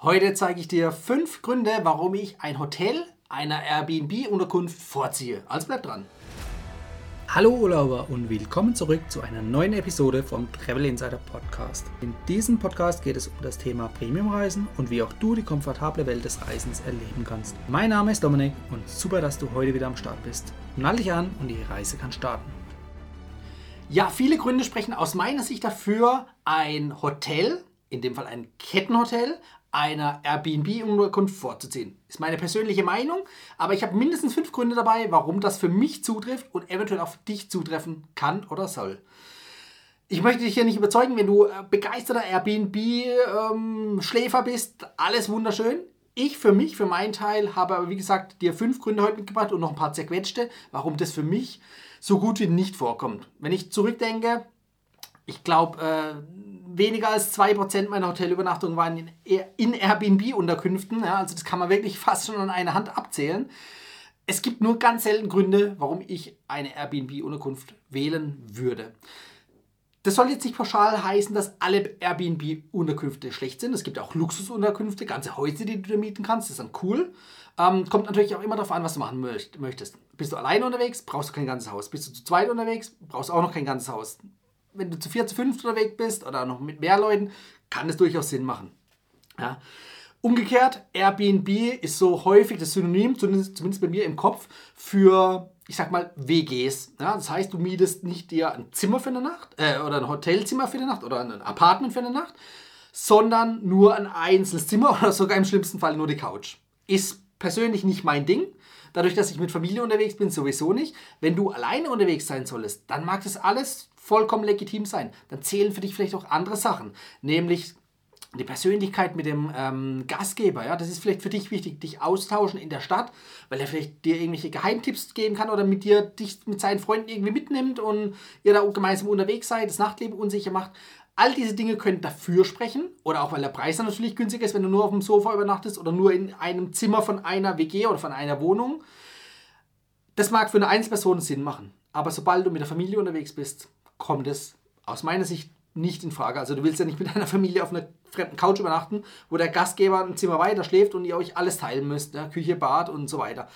Heute zeige ich dir fünf Gründe, warum ich ein Hotel einer Airbnb-Unterkunft vorziehe. Also bleib dran. Hallo Urlauber und willkommen zurück zu einer neuen Episode vom Travel Insider Podcast. In diesem Podcast geht es um das Thema Premiumreisen und wie auch du die komfortable Welt des Reisens erleben kannst. Mein Name ist Dominik und super, dass du heute wieder am Start bist. Nall dich an und die Reise kann starten. Ja, viele Gründe sprechen aus meiner Sicht dafür, ein Hotel, in dem Fall ein Kettenhotel, einer Airbnb-Unterkunft vorzuziehen. Ist meine persönliche Meinung, aber ich habe mindestens fünf Gründe dabei, warum das für mich zutrifft und eventuell auch für dich zutreffen kann oder soll. Ich möchte dich hier nicht überzeugen, wenn du äh, begeisterter Airbnb-Schläfer bist, alles wunderschön. Ich für mich, für meinen Teil, habe aber wie gesagt dir fünf Gründe heute mitgebracht und noch ein paar zerquetschte, warum das für mich so gut wie nicht vorkommt. Wenn ich zurückdenke, ich glaube, äh, weniger als 2% meiner Hotelübernachtungen waren in, Airbnb-Unterkünften. Ja, also das kann man wirklich fast schon an einer Hand abzählen. Es gibt nur ganz selten Gründe, warum ich eine Airbnb-Unterkunft wählen würde. Das soll jetzt nicht pauschal heißen, dass alle Airbnb-Unterkünfte schlecht sind. Es gibt auch Luxusunterkünfte, ganze Häuser, die du da mieten kannst. Das ist dann cool. Ähm, kommt natürlich auch immer darauf an, was du machen möchtest. Bist du alleine unterwegs, brauchst du kein ganzes Haus. Bist du zu zweit unterwegs, brauchst du auch noch kein ganzes Haus wenn du zu vier, zu fünf unterwegs bist oder noch mit mehr Leuten, kann es durchaus Sinn machen. Ja. Umgekehrt, Airbnb ist so häufig das Synonym, zumindest bei mir im Kopf, für, ich sag mal, WGs. Ja, das heißt, du mietest nicht dir ein Zimmer für eine Nacht äh, oder ein Hotelzimmer für eine Nacht oder ein Apartment für eine Nacht, sondern nur ein einzelnes Zimmer oder sogar im schlimmsten Fall nur die Couch. Ist persönlich nicht mein Ding. Dadurch, dass ich mit Familie unterwegs bin, sowieso nicht. Wenn du alleine unterwegs sein solltest, dann mag das alles vollkommen legitim sein. Dann zählen für dich vielleicht auch andere Sachen, nämlich die Persönlichkeit mit dem ähm, Gastgeber, ja, das ist vielleicht für dich wichtig, dich austauschen in der Stadt, weil er vielleicht dir irgendwelche Geheimtipps geben kann oder mit dir dich mit seinen Freunden irgendwie mitnimmt und ihr da gemeinsam unterwegs seid, das Nachtleben unsicher macht. All diese Dinge können dafür sprechen oder auch weil der Preis dann natürlich günstiger ist, wenn du nur auf dem Sofa übernachtest oder nur in einem Zimmer von einer WG oder von einer Wohnung. Das mag für eine Einzelperson Sinn machen, aber sobald du mit der Familie unterwegs bist, kommt es aus meiner Sicht nicht in Frage. Also du willst ja nicht mit deiner Familie auf einer fremden Couch übernachten, wo der Gastgeber ein Zimmer weiter schläft und ihr euch alles teilen müsst, ja, Küche, Bad und so weiter.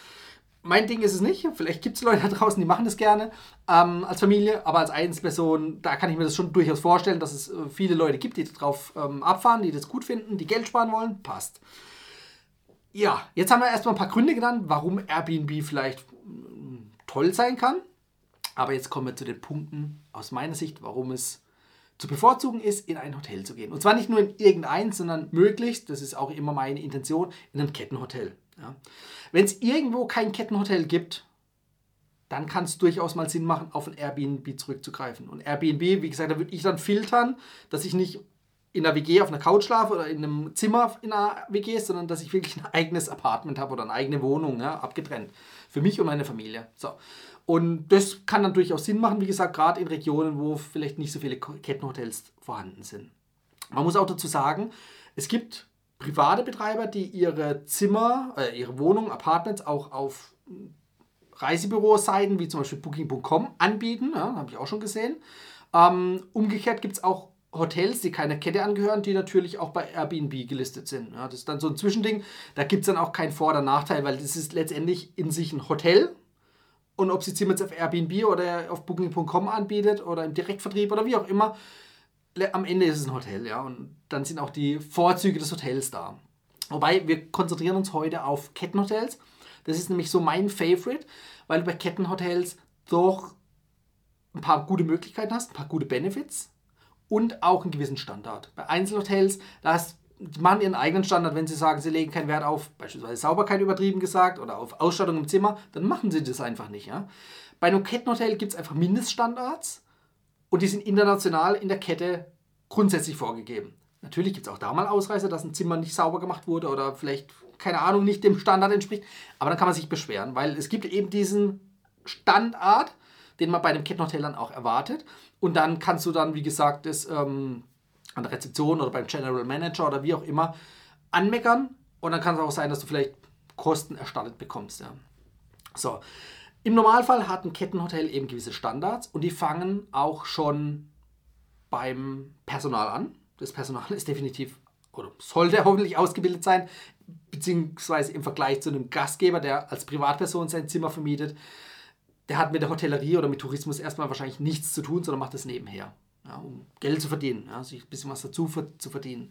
Mein Ding ist es nicht. Vielleicht gibt es Leute da draußen, die machen das gerne ähm, als Familie, aber als Einzelperson, da kann ich mir das schon durchaus vorstellen, dass es äh, viele Leute gibt, die darauf ähm, abfahren, die das gut finden, die Geld sparen wollen. Passt. Ja, jetzt haben wir erstmal ein paar Gründe genannt, warum Airbnb vielleicht äh, toll sein kann. Aber jetzt kommen wir zu den Punkten aus meiner Sicht, warum es zu bevorzugen ist, in ein Hotel zu gehen. Und zwar nicht nur in irgendein, sondern möglichst, das ist auch immer meine Intention, in ein Kettenhotel. Ja. Wenn es irgendwo kein Kettenhotel gibt, dann kann es durchaus mal Sinn machen, auf ein Airbnb zurückzugreifen. Und Airbnb, wie gesagt, da würde ich dann filtern, dass ich nicht in einer WG auf einer Couch schlafe oder in einem Zimmer in einer WG, sondern dass ich wirklich ein eigenes Apartment habe oder eine eigene Wohnung, ja, abgetrennt. Für mich und meine Familie. So. Und das kann dann durchaus Sinn machen, wie gesagt, gerade in Regionen, wo vielleicht nicht so viele Kettenhotels vorhanden sind. Man muss auch dazu sagen, es gibt private Betreiber, die ihre Zimmer, äh, ihre Wohnungen, Apartments auch auf Reisebüro-Seiten wie zum Beispiel Booking.com anbieten. Ja, habe ich auch schon gesehen. Ähm, umgekehrt gibt es auch Hotels, die keiner Kette angehören, die natürlich auch bei Airbnb gelistet sind. Ja, das ist dann so ein Zwischending. Da gibt es dann auch keinen Vor- oder Nachteil, weil das ist letztendlich in sich ein Hotel. Und ob sie Zimmer jetzt auf Airbnb oder auf Booking.com anbietet oder im Direktvertrieb oder wie auch immer, am Ende ist es ein Hotel, ja. Und dann sind auch die Vorzüge des Hotels da. Wobei wir konzentrieren uns heute auf Kettenhotels. Das ist nämlich so mein Favorite, weil du bei Kettenhotels doch ein paar gute Möglichkeiten hast, ein paar gute Benefits und auch einen gewissen Standard. Bei Einzelhotels, da die machen ihren eigenen Standard, wenn sie sagen, sie legen keinen Wert auf beispielsweise Sauberkeit übertrieben gesagt oder auf Ausstattung im Zimmer, dann machen sie das einfach nicht. Ja? Bei einem Kettenhotel gibt es einfach Mindeststandards und die sind international in der Kette grundsätzlich vorgegeben. Natürlich gibt es auch da mal Ausreißer, dass ein Zimmer nicht sauber gemacht wurde oder vielleicht, keine Ahnung, nicht dem Standard entspricht. Aber dann kann man sich beschweren, weil es gibt eben diesen Standard, den man bei einem Kettenhotel dann auch erwartet. Und dann kannst du dann, wie gesagt, das ähm, an der Rezeption oder beim General Manager oder wie auch immer anmeckern. Und dann kann es auch sein, dass du vielleicht Kosten erstattet bekommst. Ja. So, im Normalfall hat ein Kettenhotel eben gewisse Standards und die fangen auch schon beim Personal an. Das Personal ist definitiv oder sollte hoffentlich ausgebildet sein, beziehungsweise im Vergleich zu einem Gastgeber, der als Privatperson sein Zimmer vermietet, der hat mit der Hotellerie oder mit Tourismus erstmal wahrscheinlich nichts zu tun, sondern macht das nebenher, ja, um Geld zu verdienen, ja, sich ein bisschen was dazu zu verdienen.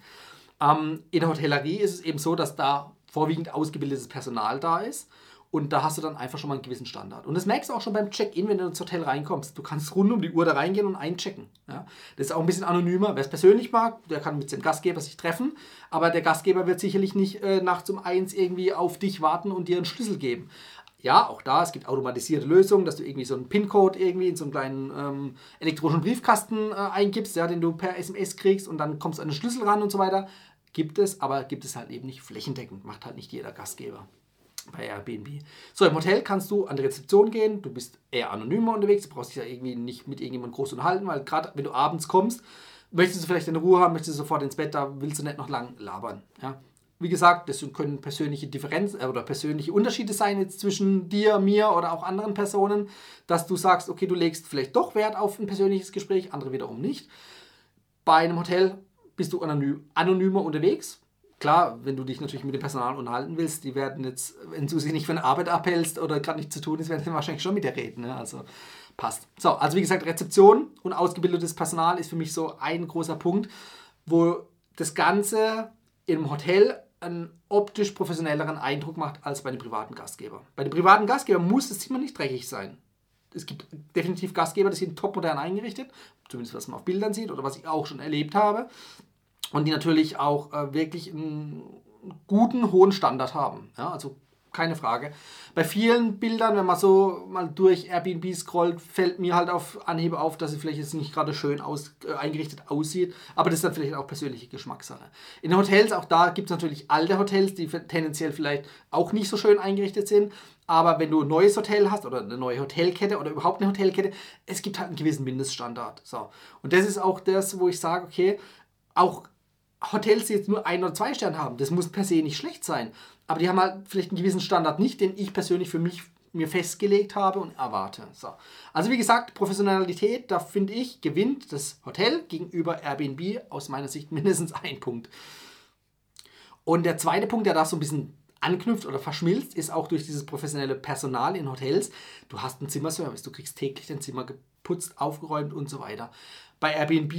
Ähm, in der Hotellerie ist es eben so, dass da vorwiegend ausgebildetes Personal da ist. Und da hast du dann einfach schon mal einen gewissen Standard. Und das merkst du auch schon beim Check-in, wenn du ins Hotel reinkommst. Du kannst rund um die Uhr da reingehen und einchecken. Ja? Das ist auch ein bisschen anonymer. Wer es persönlich mag, der kann mit dem Gastgeber sich treffen. Aber der Gastgeber wird sicherlich nicht äh, nachts um eins irgendwie auf dich warten und dir einen Schlüssel geben. Ja, auch da, es gibt automatisierte Lösungen, dass du irgendwie so einen PIN-Code irgendwie in so einen kleinen ähm, elektronischen Briefkasten äh, eingibst, ja, den du per SMS kriegst und dann kommst du an den Schlüssel ran und so weiter. Gibt es, aber gibt es halt eben nicht flächendeckend. Macht halt nicht jeder Gastgeber bei Airbnb. So, im Hotel kannst du an die Rezeption gehen. Du bist eher anonymer unterwegs. Du brauchst dich ja irgendwie nicht mit irgendjemandem groß unterhalten, weil gerade wenn du abends kommst, möchtest du vielleicht in Ruhe haben, möchtest du sofort ins Bett, da willst du nicht noch lang labern. Ja? Wie gesagt, das können persönliche Differenzen äh, oder persönliche Unterschiede sein jetzt zwischen dir, mir oder auch anderen Personen, dass du sagst, okay, du legst vielleicht doch Wert auf ein persönliches Gespräch, andere wiederum nicht. Bei einem Hotel bist du anonym, anonymer unterwegs. Klar, wenn du dich natürlich mit dem Personal unterhalten willst, die werden jetzt, wenn du sie nicht von Arbeit abhältst oder gerade nicht zu tun ist, werden sie wahrscheinlich schon mit dir reden. Ne? Also passt. So, also wie gesagt, Rezeption und ausgebildetes Personal ist für mich so ein großer Punkt, wo das Ganze im Hotel einen optisch professionelleren Eindruck macht als bei einem privaten Gastgeber. Bei dem privaten Gastgeber muss das Zimmer nicht dreckig sein. Es gibt definitiv Gastgeber, die sind topmodern eingerichtet, zumindest was man auf Bildern sieht oder was ich auch schon erlebt habe. Und die natürlich auch äh, wirklich einen guten, hohen Standard haben. Ja, also keine Frage. Bei vielen Bildern, wenn man so mal durch Airbnb scrollt, fällt mir halt auf Anhieb auf, dass es vielleicht jetzt nicht gerade schön aus, äh, eingerichtet aussieht. Aber das ist dann vielleicht auch persönliche Geschmackssache. In Hotels, auch da gibt es natürlich alte Hotels, die tendenziell vielleicht auch nicht so schön eingerichtet sind. Aber wenn du ein neues Hotel hast oder eine neue Hotelkette oder überhaupt eine Hotelkette, es gibt halt einen gewissen Mindeststandard. So. Und das ist auch das, wo ich sage, okay, auch Hotels, die jetzt nur ein oder zwei Sterne haben, das muss per se nicht schlecht sein. Aber die haben halt vielleicht einen gewissen Standard nicht, den ich persönlich für mich mir festgelegt habe und erwarte. So. Also wie gesagt, Professionalität, da finde ich, gewinnt das Hotel gegenüber Airbnb aus meiner Sicht mindestens ein Punkt. Und der zweite Punkt, der da so ein bisschen anknüpft oder verschmilzt, ist auch durch dieses professionelle Personal in Hotels. Du hast einen Zimmerservice, du kriegst täglich dein Zimmer geputzt, aufgeräumt und so weiter. Bei Airbnb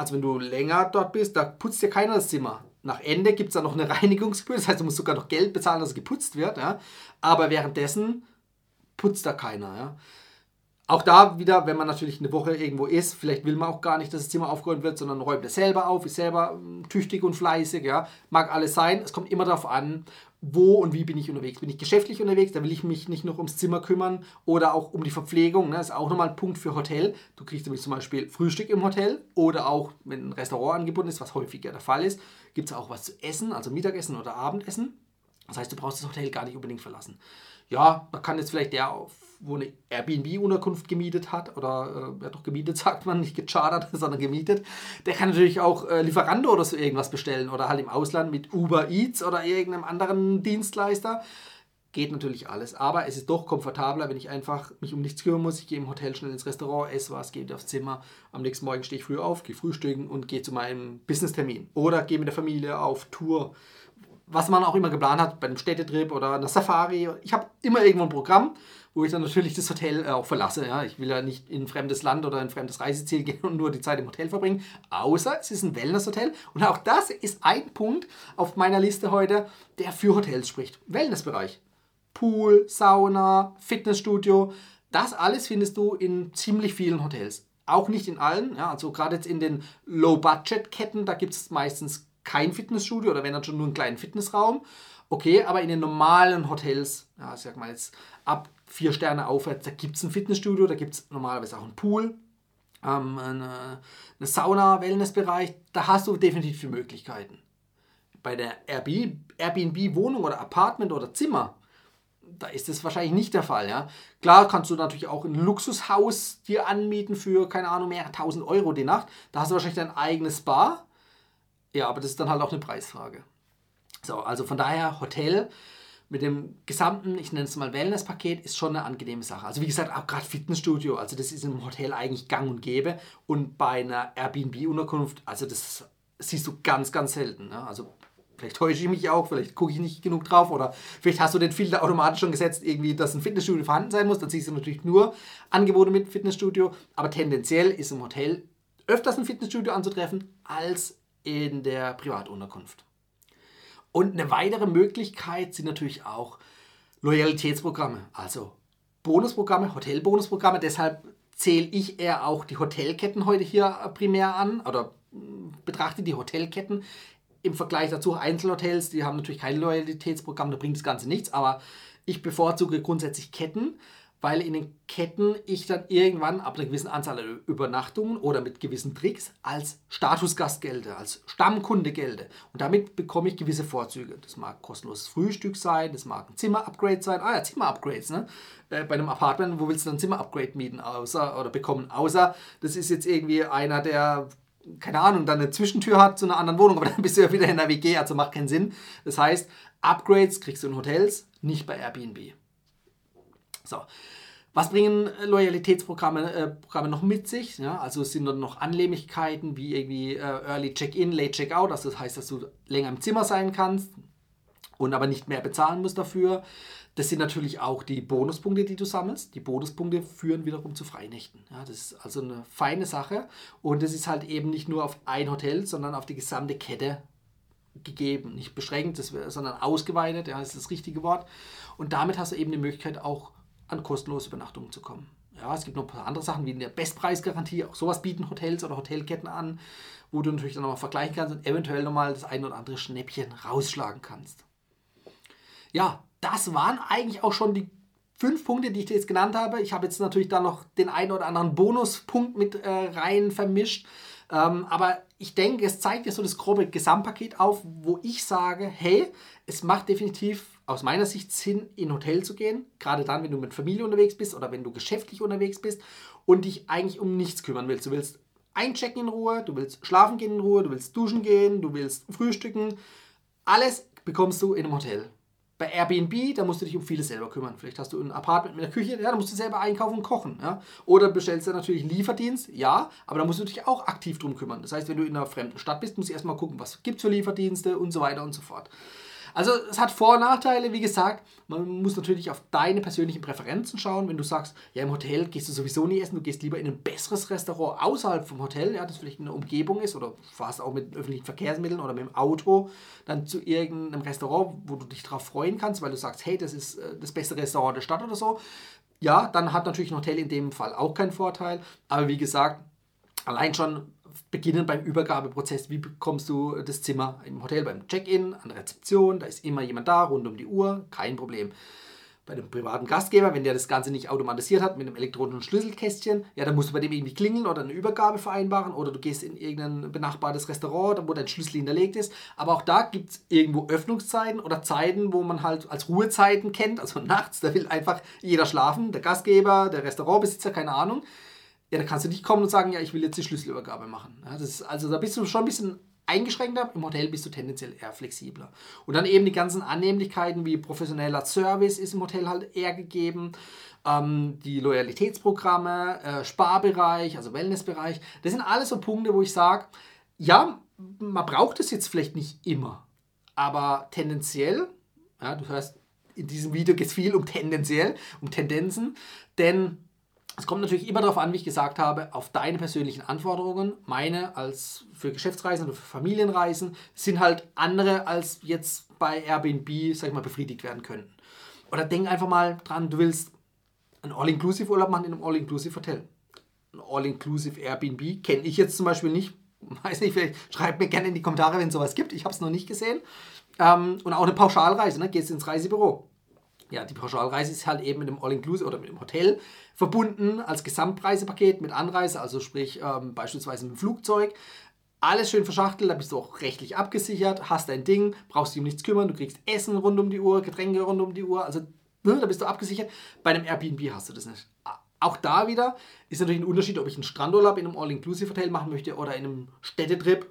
also wenn du länger dort bist, da putzt dir keiner das Zimmer. Nach Ende gibt es dann noch eine Reinigungsgebühr, das heißt, du musst sogar noch Geld bezahlen, dass es geputzt wird. Ja? Aber währenddessen putzt da keiner. Ja? Auch da wieder, wenn man natürlich eine Woche irgendwo ist, vielleicht will man auch gar nicht, dass das Zimmer aufgeräumt wird, sondern räumt es selber auf, ist selber hm, tüchtig und fleißig. Ja? Mag alles sein, es kommt immer darauf an, wo und wie bin ich unterwegs. Bin ich geschäftlich unterwegs, da will ich mich nicht noch ums Zimmer kümmern oder auch um die Verpflegung. Ne? Das ist auch nochmal ein Punkt für Hotel. Du kriegst nämlich zum Beispiel Frühstück im Hotel oder auch, wenn ein Restaurant angebunden ist, was häufiger der Fall ist, gibt es auch was zu essen, also Mittagessen oder Abendessen. Das heißt, du brauchst das Hotel gar nicht unbedingt verlassen. Ja, da kann jetzt vielleicht der wo eine Airbnb-Unterkunft gemietet hat, oder äh, ja doch gemietet, sagt man, nicht gechartert, sondern gemietet, der kann natürlich auch äh, Lieferando oder so irgendwas bestellen oder halt im Ausland mit Uber Eats oder irgendeinem anderen Dienstleister. Geht natürlich alles, aber es ist doch komfortabler, wenn ich einfach mich um nichts kümmern muss. Ich gehe im Hotel schnell ins Restaurant, esse was, gehe aufs Zimmer. Am nächsten Morgen stehe ich früh auf, gehe frühstücken und gehe zu meinem Business-Termin. Oder gehe mit der Familie auf Tour. Was man auch immer geplant hat, bei einem Städtetrip oder einer Safari. Ich habe immer irgendwo ein Programm wo ich dann natürlich das Hotel äh, auch verlasse. Ja. Ich will ja nicht in ein fremdes Land oder ein fremdes Reiseziel gehen und nur die Zeit im Hotel verbringen, außer es ist ein Wellnesshotel. Und auch das ist ein Punkt auf meiner Liste heute, der für Hotels spricht. Wellnessbereich. Pool, Sauna, Fitnessstudio, das alles findest du in ziemlich vielen Hotels. Auch nicht in allen, ja, also gerade jetzt in den Low-Budget-Ketten, da gibt es meistens kein Fitnessstudio oder wenn dann schon nur einen kleinen Fitnessraum. Okay, aber in den normalen Hotels, ja, sag mal jetzt ab vier Sterne aufwärts, da gibt es ein Fitnessstudio, da gibt es normalerweise auch einen Pool, ähm, eine, eine Sauna, Wellnessbereich, da hast du definitiv viele Möglichkeiten. Bei der Airbnb-Wohnung oder Apartment oder Zimmer, da ist das wahrscheinlich nicht der Fall. Ja? Klar kannst du natürlich auch ein Luxushaus dir anmieten für, keine Ahnung, mehrere tausend Euro die Nacht. Da hast du wahrscheinlich dein eigenes Bar. Ja, aber das ist dann halt auch eine Preisfrage. So, also von daher Hotel mit dem gesamten, ich nenne es mal Wellness-Paket, ist schon eine angenehme Sache. Also wie gesagt, auch gerade Fitnessstudio, also das ist im Hotel eigentlich gang und gäbe. Und bei einer Airbnb-Unterkunft, also das siehst du ganz, ganz selten. Ne? Also vielleicht täusche ich mich auch, vielleicht gucke ich nicht genug drauf oder vielleicht hast du den Filter automatisch schon gesetzt, irgendwie, dass ein Fitnessstudio vorhanden sein muss. Dann siehst du natürlich nur Angebote mit Fitnessstudio, aber tendenziell ist im Hotel öfters ein Fitnessstudio anzutreffen als in der Privatunterkunft. Und eine weitere Möglichkeit sind natürlich auch Loyalitätsprogramme, also Bonusprogramme, Hotelbonusprogramme. Deshalb zähle ich eher auch die Hotelketten heute hier primär an oder betrachte die Hotelketten im Vergleich dazu Einzelhotels, die haben natürlich kein Loyalitätsprogramm, da bringt das Ganze nichts, aber ich bevorzuge grundsätzlich Ketten, weil in den Ketten ich dann irgendwann ab einer gewissen Anzahl an Übernachtungen oder mit gewissen Tricks als Statusgast gelte, als Stammkunde gelte. Und damit bekomme ich gewisse Vorzüge. Das mag kostenloses Frühstück sein, das mag ein Zimmer-Upgrade sein. Ah ja, Zimmer-Upgrades, ne? Äh, bei einem Apartment, wo willst du dann Zimmer-Upgrade mieten außer, oder bekommen? Außer, das ist jetzt irgendwie einer, der keine Ahnung, dann eine Zwischentür hat zu einer anderen Wohnung, aber dann bist du ja wieder in der WG, also macht keinen Sinn. Das heißt, Upgrades kriegst du in Hotels, nicht bei Airbnb. So. Was bringen Loyalitätsprogramme äh, Programme noch mit sich? Ja, also sind dort noch Annehmlichkeiten wie irgendwie äh, Early Check-in, Late Check-out, also das heißt, dass du länger im Zimmer sein kannst und aber nicht mehr bezahlen musst dafür. Das sind natürlich auch die Bonuspunkte, die du sammelst. Die Bonuspunkte führen wiederum zu Freinächten. Ja, das ist also eine feine Sache. Und das ist halt eben nicht nur auf ein Hotel, sondern auf die gesamte Kette gegeben. Nicht beschränkt, sondern ausgeweitet, ja, ist das richtige Wort. Und damit hast du eben die Möglichkeit, auch an kostenlose Übernachtungen zu kommen. Ja, es gibt noch ein paar andere Sachen wie eine Bestpreisgarantie. Auch sowas bieten Hotels oder Hotelketten an, wo du natürlich dann nochmal vergleichen kannst und eventuell nochmal das ein oder andere Schnäppchen rausschlagen kannst. Ja, das waren eigentlich auch schon die fünf Punkte, die ich dir jetzt genannt habe. Ich habe jetzt natürlich da noch den einen oder anderen Bonuspunkt mit äh, rein vermischt. Ähm, aber ich denke, es zeigt dir so das grobe Gesamtpaket auf, wo ich sage, hey, es macht definitiv aus meiner Sicht Sinn, in ein Hotel zu gehen. Gerade dann, wenn du mit Familie unterwegs bist oder wenn du geschäftlich unterwegs bist und dich eigentlich um nichts kümmern willst. Du willst einchecken in Ruhe, du willst schlafen gehen in Ruhe, du willst duschen gehen, du willst frühstücken. Alles bekommst du in einem Hotel. Bei Airbnb, da musst du dich um vieles selber kümmern. Vielleicht hast du ein Apartment mit einer Küche, ja, da musst du selber einkaufen und kochen. Ja? Oder bestellst du natürlich Lieferdienst, ja, aber da musst du dich auch aktiv drum kümmern. Das heißt, wenn du in einer fremden Stadt bist, musst du erstmal gucken, was gibt es für Lieferdienste und so weiter und so fort. Also es hat Vor- und Nachteile, wie gesagt. Man muss natürlich auf deine persönlichen Präferenzen schauen. Wenn du sagst, ja im Hotel gehst du sowieso nie essen, du gehst lieber in ein besseres Restaurant außerhalb vom Hotel, ja, das vielleicht eine Umgebung ist oder fast auch mit öffentlichen Verkehrsmitteln oder mit dem Auto dann zu irgendeinem Restaurant, wo du dich darauf freuen kannst, weil du sagst, hey, das ist äh, das beste Restaurant der Stadt oder so. Ja, dann hat natürlich ein Hotel in dem Fall auch keinen Vorteil. Aber wie gesagt, allein schon beginnen beim Übergabeprozess. Wie bekommst du das Zimmer im Hotel beim Check-in, an der Rezeption? Da ist immer jemand da, rund um die Uhr, kein Problem. Bei dem privaten Gastgeber, wenn der das Ganze nicht automatisiert hat mit einem elektronischen Schlüsselkästchen, ja, dann musst du bei dem irgendwie klingeln oder eine Übergabe vereinbaren oder du gehst in irgendein benachbartes Restaurant, wo dein Schlüssel hinterlegt ist. Aber auch da gibt es irgendwo Öffnungszeiten oder Zeiten, wo man halt als Ruhezeiten kennt, also nachts, da will einfach jeder schlafen, der Gastgeber, der Restaurantbesitzer, keine Ahnung ja, da kannst du nicht kommen und sagen, ja, ich will jetzt die Schlüsselübergabe machen. Ja, das ist, also da bist du schon ein bisschen eingeschränkter. Im Hotel bist du tendenziell eher flexibler. Und dann eben die ganzen Annehmlichkeiten wie professioneller Service ist im Hotel halt eher gegeben. Ähm, die Loyalitätsprogramme, äh, Sparbereich, also Wellnessbereich. Das sind alles so Punkte, wo ich sage, ja, man braucht es jetzt vielleicht nicht immer. Aber tendenziell, ja, du hörst, in diesem Video geht es viel um tendenziell, um Tendenzen, denn es kommt natürlich immer darauf an, wie ich gesagt habe, auf deine persönlichen Anforderungen. Meine als für Geschäftsreisen oder für Familienreisen sind halt andere als jetzt bei Airbnb, sag ich mal, befriedigt werden könnten. Oder denk einfach mal dran, du willst einen All-Inclusive-Urlaub machen in einem All-Inclusive-Hotel. Ein All-Inclusive Airbnb kenne ich jetzt zum Beispiel nicht. Weiß nicht, vielleicht schreibt mir gerne in die Kommentare, wenn es sowas gibt. Ich habe es noch nicht gesehen. Ähm, und auch eine Pauschalreise, ne? gehst ins Reisebüro ja, die Pauschalreise ist halt eben mit dem All-Inclusive oder mit dem Hotel verbunden als Gesamtpreisepaket mit Anreise, also sprich ähm, beispielsweise mit dem Flugzeug. Alles schön verschachtelt, da bist du auch rechtlich abgesichert, hast dein Ding, brauchst dich um nichts kümmern, du kriegst Essen rund um die Uhr, Getränke rund um die Uhr, also ne, da bist du abgesichert. Bei einem Airbnb hast du das nicht. Auch da wieder ist natürlich ein Unterschied, ob ich einen Strandurlaub in einem All-Inclusive-Hotel machen möchte oder in einem Städtetrip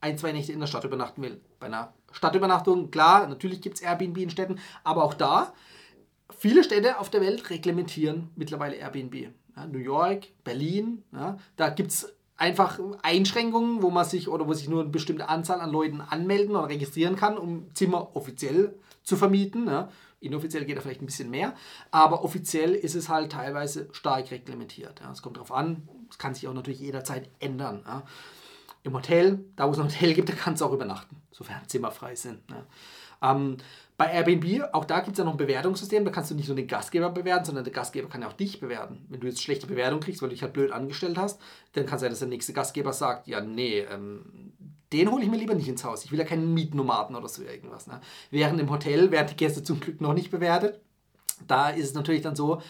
ein, zwei Nächte in der Stadt übernachten will. Bei einer Stadtübernachtung, klar, natürlich gibt es Airbnb in Städten, aber auch da viele Städte auf der Welt reglementieren mittlerweile Airbnb. Ja, New York, Berlin, ja, da gibt es einfach Einschränkungen, wo man sich oder wo sich nur eine bestimmte Anzahl an Leuten anmelden oder registrieren kann, um Zimmer offiziell zu vermieten. Ja. Inoffiziell geht da vielleicht ein bisschen mehr, aber offiziell ist es halt teilweise stark reglementiert. Es kommt darauf an, es kann sich auch natürlich jederzeit ändern. Im Hotel, da wo es ein Hotel gibt, da kannst du auch übernachten, sofern Zimmer frei sind. Ähm, bei Airbnb, auch da gibt es ja noch ein Bewertungssystem, da kannst du nicht nur den Gastgeber bewerten, sondern der Gastgeber kann ja auch dich bewerten. Wenn du jetzt schlechte Bewertung kriegst, weil du dich halt blöd angestellt hast, dann kann es sein, dass der nächste Gastgeber sagt, ja, nee, ähm, den hole ich mir lieber nicht ins Haus. Ich will ja keinen Mietnomaden oder so irgendwas. Ne? Während im Hotel werden die Gäste zum Glück noch nicht bewertet. Da ist es natürlich dann so,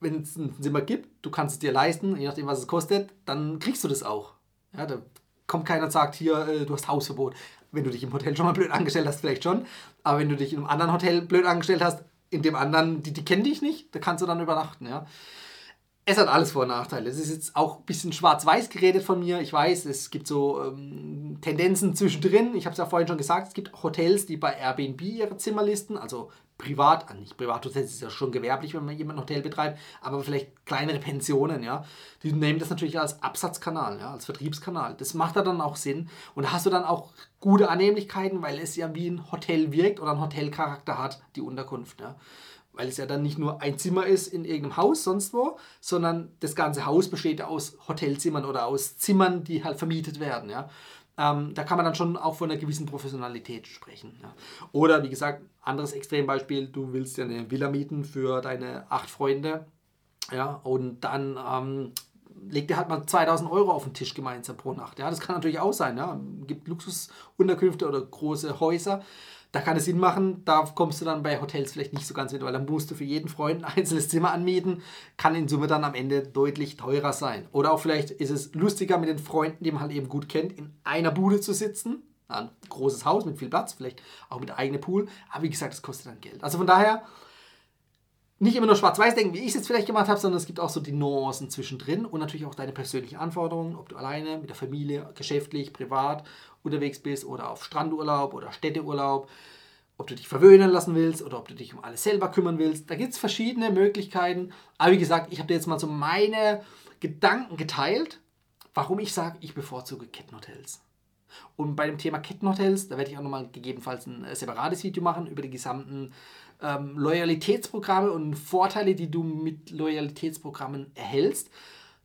wenn es ein Zimmer gibt, du kannst es dir leisten, je nachdem, was es kostet, dann kriegst du das auch. Ja, da kommt keiner und sagt, hier, äh, du hast Hausverbot. Wenn du dich im Hotel schon mal blöd angestellt hast, vielleicht schon. Aber wenn du dich in einem anderen Hotel blöd angestellt hast, in dem anderen, die, die kennen dich nicht, da kannst du dann übernachten. Ja es hat alles Vor- und Nachteile. Es ist jetzt auch ein bisschen schwarz-weiß geredet von mir. Ich weiß, es gibt so ähm, Tendenzen zwischendrin. Ich habe es ja vorhin schon gesagt, es gibt Hotels, die bei Airbnb ihre Zimmer listen, also privat, ah, nicht Privathotels ist ja schon gewerblich, wenn man jemand ein Hotel betreibt, aber vielleicht kleinere Pensionen, ja. Die nehmen das natürlich als Absatzkanal, ja, als Vertriebskanal. Das macht da dann auch Sinn. Und da hast du dann auch gute Annehmlichkeiten, weil es ja wie ein Hotel wirkt oder einen Hotelcharakter hat, die Unterkunft, ja weil es ja dann nicht nur ein Zimmer ist in irgendeinem Haus, sonst wo, sondern das ganze Haus besteht aus Hotelzimmern oder aus Zimmern, die halt vermietet werden. Ja. Ähm, da kann man dann schon auch von einer gewissen Professionalität sprechen. Ja. Oder wie gesagt, anderes Extrembeispiel, du willst ja eine Villa mieten für deine acht Freunde ja, und dann ähm, legt ihr halt mal 2000 Euro auf den Tisch gemeinsam pro Nacht. Ja, das kann natürlich auch sein. Ja. Es gibt Luxusunterkünfte oder große Häuser. Da kann es Sinn machen, da kommst du dann bei Hotels vielleicht nicht so ganz mit, weil dann musst du für jeden Freund ein einzelnes Zimmer anmieten, kann in Summe dann am Ende deutlich teurer sein. Oder auch vielleicht ist es lustiger mit den Freunden, die man halt eben gut kennt, in einer Bude zu sitzen. Ein großes Haus mit viel Platz, vielleicht auch mit eigenem Pool, aber wie gesagt, das kostet dann Geld. Also von daher, nicht immer nur schwarz-weiß denken, wie ich es jetzt vielleicht gemacht habe, sondern es gibt auch so die Nuancen zwischendrin und natürlich auch deine persönlichen Anforderungen, ob du alleine, mit der Familie, geschäftlich, privat unterwegs bist oder auf Strandurlaub oder Städteurlaub, ob du dich verwöhnen lassen willst oder ob du dich um alles selber kümmern willst. Da gibt es verschiedene Möglichkeiten. Aber wie gesagt, ich habe dir jetzt mal so meine Gedanken geteilt, warum ich sage, ich bevorzuge Kettenhotels. Und bei dem Thema Kettenhotels, da werde ich auch nochmal gegebenenfalls ein separates Video machen über die gesamten ähm, Loyalitätsprogramme und Vorteile, die du mit Loyalitätsprogrammen erhältst.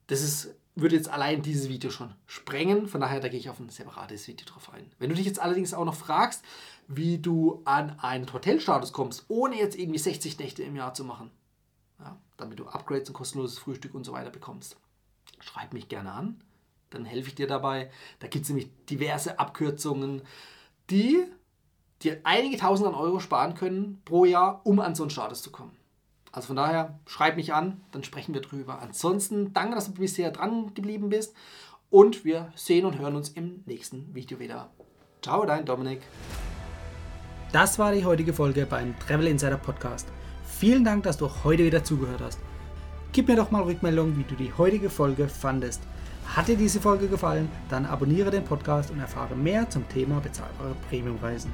Das ist würde jetzt allein dieses Video schon sprengen. Von daher, da gehe ich auf ein separates Video drauf ein. Wenn du dich jetzt allerdings auch noch fragst, wie du an einen Hotelstatus kommst, ohne jetzt irgendwie 60 Nächte im Jahr zu machen, ja, damit du Upgrades und kostenloses Frühstück und so weiter bekommst, schreib mich gerne an. Dann helfe ich dir dabei. Da gibt es nämlich diverse Abkürzungen, die dir einige Tausend an Euro sparen können pro Jahr, um an so einen Status zu kommen. Also von daher, schreib mich an, dann sprechen wir drüber. Ansonsten danke, dass du bisher dran geblieben bist und wir sehen und hören uns im nächsten Video wieder. Ciao, dein Dominik. Das war die heutige Folge beim Travel Insider Podcast. Vielen Dank, dass du heute wieder zugehört hast. Gib mir doch mal Rückmeldung, wie du die heutige Folge fandest. Hat dir diese Folge gefallen, dann abonniere den Podcast und erfahre mehr zum Thema bezahlbare Premiumreisen.